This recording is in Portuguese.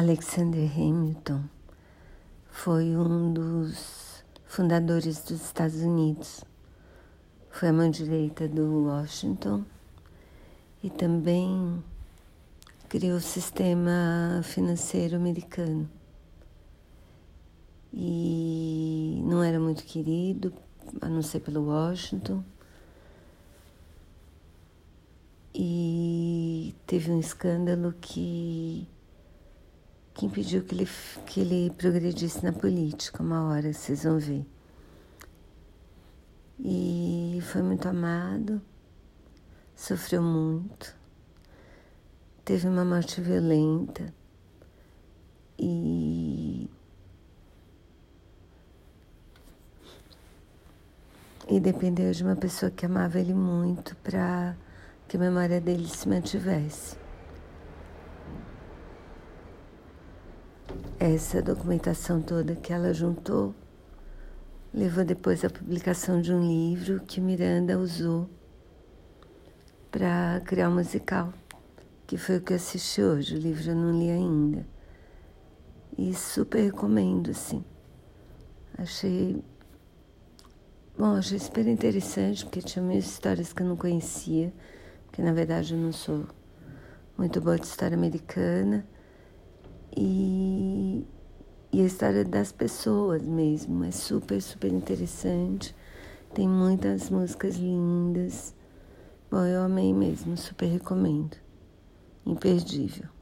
Alexander Hamilton foi um dos fundadores dos Estados Unidos. Foi a mão direita do Washington e também criou o sistema financeiro americano. E não era muito querido, a não ser pelo Washington. E teve um escândalo que que impediu que ele, que ele progredisse na política, uma hora vocês vão ver. E foi muito amado, sofreu muito, teve uma morte violenta e. E dependeu de uma pessoa que amava ele muito para que a memória dele se mantivesse. Essa documentação toda que ela juntou levou depois à publicação de um livro que Miranda usou para criar um musical, que foi o que eu assisti hoje. O livro eu não li ainda. E super recomendo, assim. Achei. Bom, achei super interessante, porque tinha mil histórias que eu não conhecia, porque na verdade eu não sou muito boa de história americana. E, e a história das pessoas mesmo é super, super interessante. Tem muitas músicas lindas. Bom, eu amei mesmo, super recomendo. Imperdível.